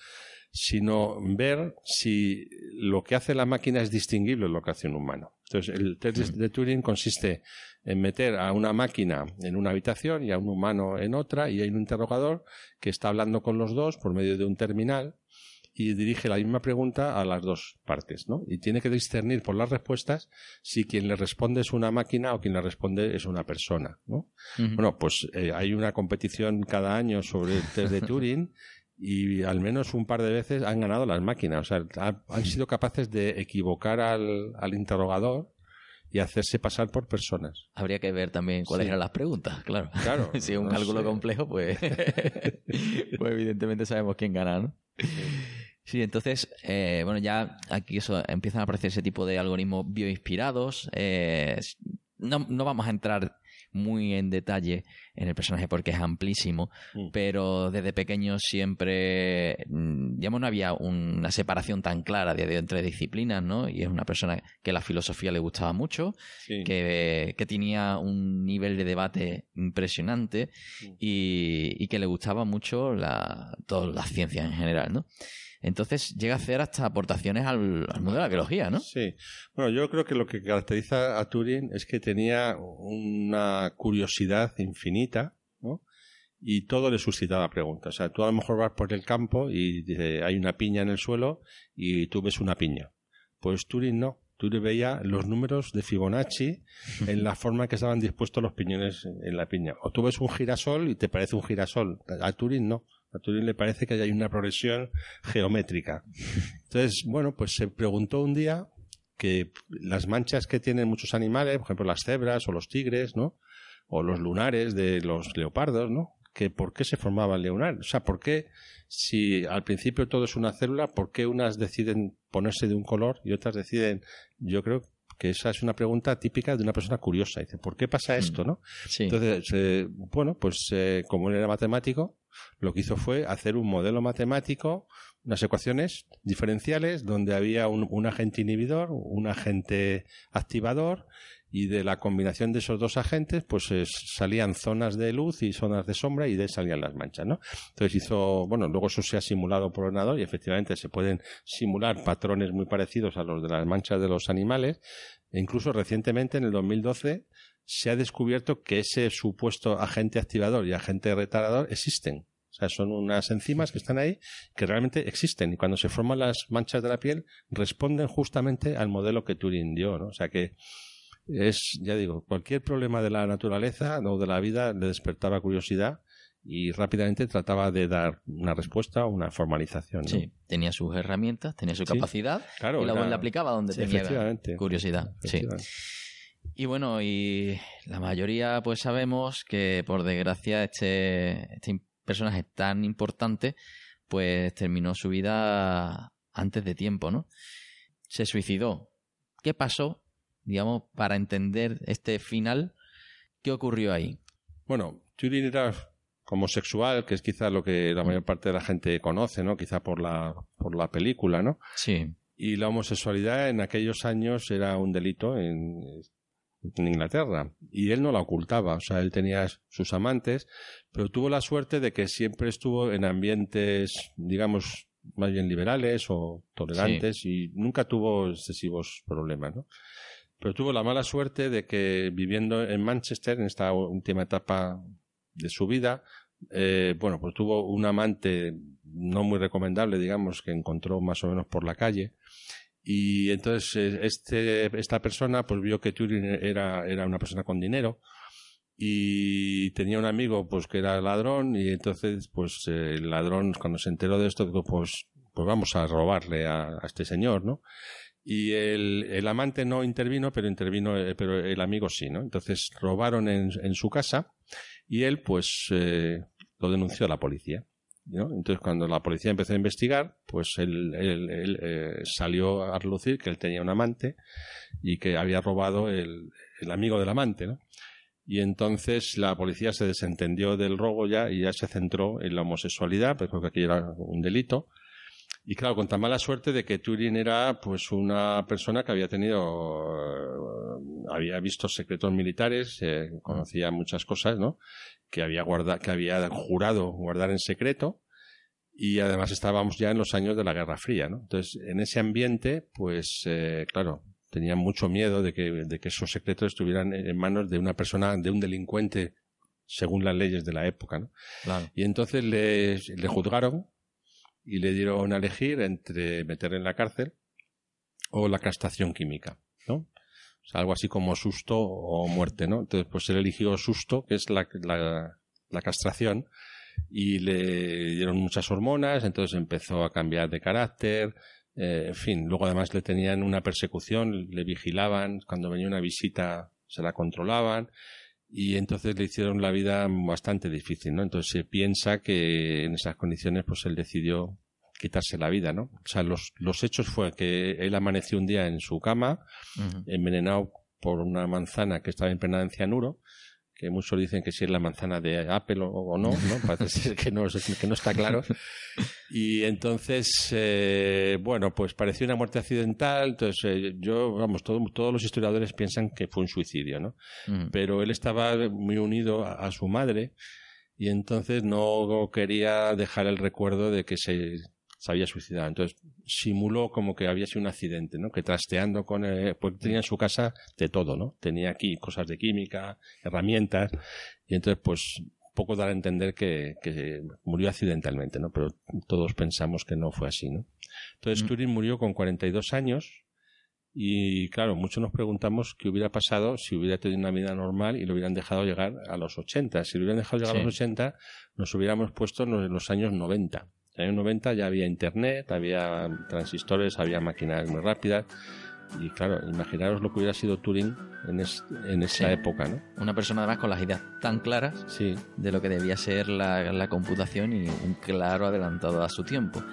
sino ver si lo que hace la máquina es distinguible de lo que hace un humano. Entonces, el test de- de Turing consiste en meter a una máquina en una habitación y a un humano en otra, y hay un interrogador que está hablando con los dos por medio de un terminal y dirige la misma pregunta a las dos partes, ¿no? Y tiene que discernir por las respuestas si quien le responde es una máquina o quien le responde es una persona, ¿no? Ujú. Bueno, pues eh, hay una competición cada año sobre el test de Turing y al menos un par de veces han ganado las máquinas. O sea, ha- han sido capaces de equivocar al, al interrogador y hacerse pasar por personas. Habría que ver también cuáles Sí. eran las preguntas, claro. Claro, si es un no cálculo sé. complejo, pues, pues evidentemente sabemos quién gana, ¿no? Sí, entonces, eh, bueno, ya aquí eso empiezan a aparecer ese tipo de algoritmos bioinspirados. eh, no, no vamos a entrar muy en detalle en el personaje porque es amplísimo, Mm. pero desde pequeño siempre, mm, digamos, no había una separación tan clara de, de entre disciplinas, ¿no? Y es una persona que la filosofía le gustaba mucho, Sí. que, que tenía un nivel de debate impresionante Mm. y, y que le gustaba mucho la, todas las ciencias en general, ¿no? Entonces llega a hacer hasta aportaciones al, al mundo de la biología, ¿no? Sí. Bueno, yo creo que lo que caracteriza a Turing es que tenía una curiosidad infinita, ¿no? Y todo le suscitaba preguntas. O sea, tú a lo mejor vas por el campo y dice, hay una piña en el suelo y tú ves una piña. Pues Turing no. Turing veía los números de Fibonacci en la forma en que estaban dispuestos los piñones en la piña. O tú ves un girasol y te parece un girasol. A Turing no. A Turing le parece que hay una progresión geométrica. Entonces, bueno, pues se preguntó un día que las manchas que tienen muchos animales, por ejemplo las cebras o los tigres, ¿no? O los lunares de los leopardos, ¿no? Que por qué se formaba el lunar. O sea, por qué, si al principio todo es una célula, por qué unas deciden ponerse de un color y otras deciden, yo creo que esa es una pregunta típica de una persona curiosa. Dice, ¿por qué pasa esto, no? Entonces, eh, bueno, pues eh, como él era matemático, lo que hizo fue hacer un modelo matemático, unas ecuaciones diferenciales donde había un, agente inhibidor, un agente activador y de la combinación de esos dos agentes pues salían zonas de luz y zonas de sombra y de ahí salían las manchas, ¿no? Entonces hizo, bueno, luego eso se ha simulado por ordenador y efectivamente se pueden simular patrones muy parecidos a los de las manchas de los animales e incluso recientemente en el 2012 se ha descubierto que ese supuesto agente activador y agente retardador existen. O sea, son unas enzimas que están ahí que realmente existen y cuando se forman las manchas de la piel responden justamente al modelo que Turing dio, ¿no? O sea que es, ya digo, cualquier problema de la naturaleza o de la vida le despertaba curiosidad y rápidamente trataba de dar una respuesta o una formalización. Sí, tenía sus herramientas, tenía su capacidad claro, y luego la aplicaba donde tenía curiosidad. Sí. Y bueno, y la mayoría pues sabemos que por desgracia este, este personaje tan importante, pues terminó su vida antes de tiempo, ¿no? Se suicidó. ¿Qué pasó, digamos, para entender este final? ¿Qué ocurrió ahí? Bueno, Turing era homosexual, que es quizá lo que la mayor parte de la gente conoce, ¿no? Quizá por la, por la película, ¿no? Sí. Y la homosexualidad en aquellos años era un delito en, en Inglaterra y él no la ocultaba, o sea, él tenía sus amantes, pero tuvo la suerte de que siempre estuvo en ambientes, digamos, más bien liberales o tolerantes y nunca tuvo excesivos problemas, ¿no? Pero tuvo la mala suerte de que viviendo en Manchester, en esta última etapa de su vida, eh, bueno, pues tuvo un amante no muy recomendable, digamos, que encontró más o menos por la calle y entonces eh, este, esta persona pues vio que Turing era, era una persona con dinero y tenía un amigo pues que era ladrón y entonces pues el ladrón cuando se enteró de esto pues pues vamos a robarle a, este señor no y el, el, amante no intervino pero intervino eh, pero el amigo sí no entonces robaron en, en su casa y él pues eh, lo denunció a la policía entonces, cuando la policía empezó a investigar, pues él, eh, salió a relucir que él tenía un amante y que había robado el, amigo del amante, ¿no? Y entonces la policía se desentendió del robo ya y ya se centró en la homosexualidad, pues porque aquí era un delito. Y claro, con tan mala suerte de que Turing era pues una persona que había tenido, había visto secretos militares, eh, conocía muchas cosas, ¿no? que había, guarda, que había jurado guardar en secreto y además estábamos ya en los años de la Guerra Fría, ¿no? Entonces, en ese ambiente, pues, eh, claro, tenía mucho miedo de que, de que esos secretos estuvieran en manos de una persona, de un delincuente, según las leyes de la época, ¿no? Y entonces le, le juzgaron y le dieron a elegir entre meterle en la cárcel o la castración química, ¿no? Algo así como susto o muerte, ¿no? Entonces, pues él eligió susto, que es la, la, castración, y le dieron muchas hormonas, entonces empezó a cambiar de carácter, eh, en fin, luego además le tenían una persecución, le vigilaban, cuando venía una visita se la controlaban, y entonces le hicieron la vida bastante difícil, ¿no? Entonces se piensa que en esas condiciones pues él decidió quitarse la vida, ¿no? O sea, los, los hechos fue que él amaneció un día en su cama, envenenado por una manzana que estaba impregnada en cianuro, que muchos dicen que si es la manzana de Apple o, no, ¿no? Parece ser que no, que no está claro. Y entonces, eh, bueno, pues pareció una muerte accidental. Entonces, eh, yo, vamos, todos los historiadores piensan que fue un suicidio, ¿no? Pero él estaba muy unido a, su madre y entonces no quería dejar el recuerdo de que se se había suicidado. Entonces simuló como que había sido un accidente, ¿no? Que trasteando con, eh, pues tenía en su casa de todo, ¿no? Tenía aquí cosas de química, herramientas, y entonces pues poco dar a entender que, que, murió accidentalmente, ¿no? Pero todos pensamos que no fue así, ¿no? Entonces mm. Turing murió con 42 años y claro, muchos nos preguntamos qué hubiera pasado si hubiera tenido una vida normal y lo hubieran dejado llegar a los 80. Si lo hubieran dejado llegar a los 80, nos hubiéramos puesto en los años 90. En los años 90 ya había internet, había transistores, había máquinas muy rápidas. Y claro, imaginaros lo que hubiera sido Turing en, en esa época, ¿no? Una persona además con las ideas tan claras sí. de lo que debía ser la, la, computación y un claro adelantado a su tiempo.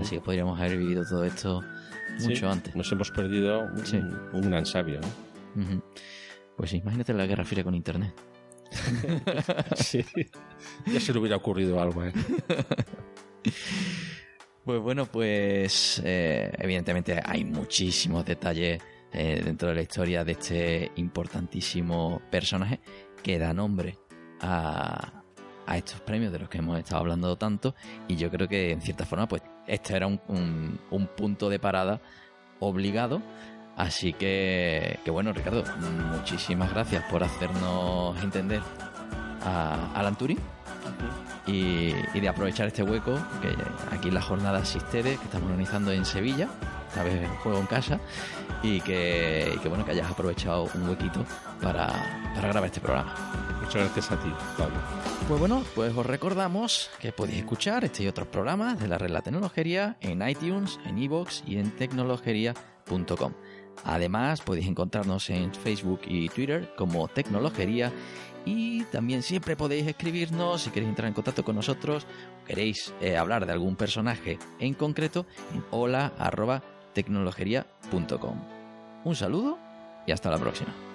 Así que podríamos haber vivido todo esto mucho antes. Nos hemos perdido un, gran sabio. Pues imagínate la Guerra Fría con Internet. sí, ya se le hubiera ocurrido algo. ¿eh? Pues bueno, pues eh, evidentemente hay muchísimos detalles eh, dentro de la historia de este importantísimo personaje que da nombre a, a estos premios de los que hemos estado hablando tanto. Y yo creo que en cierta forma pues este era un, un, punto de parada obligado. Así que, que, bueno Ricardo muchísimas gracias por hacernos entender a Alan Turing y, y, de aprovechar este hueco que aquí la jornada Sistere que estamos organizando en Sevilla esta vez juego en casa y que, y que bueno que hayas aprovechado un huequito para, para grabar este programa muchas gracias a ti Pablo pues bueno, pues os recordamos que podéis escuchar este y otros programas de la red La Tecnología en iTunes, en iVoox y en tecnologería.com. Además, podéis encontrarnos en Facebook y Twitter como Tecnologería y también siempre podéis escribirnos si queréis entrar en contacto con nosotros, queréis eh, hablar de algún personaje en concreto en hola Un saludo y hasta la próxima.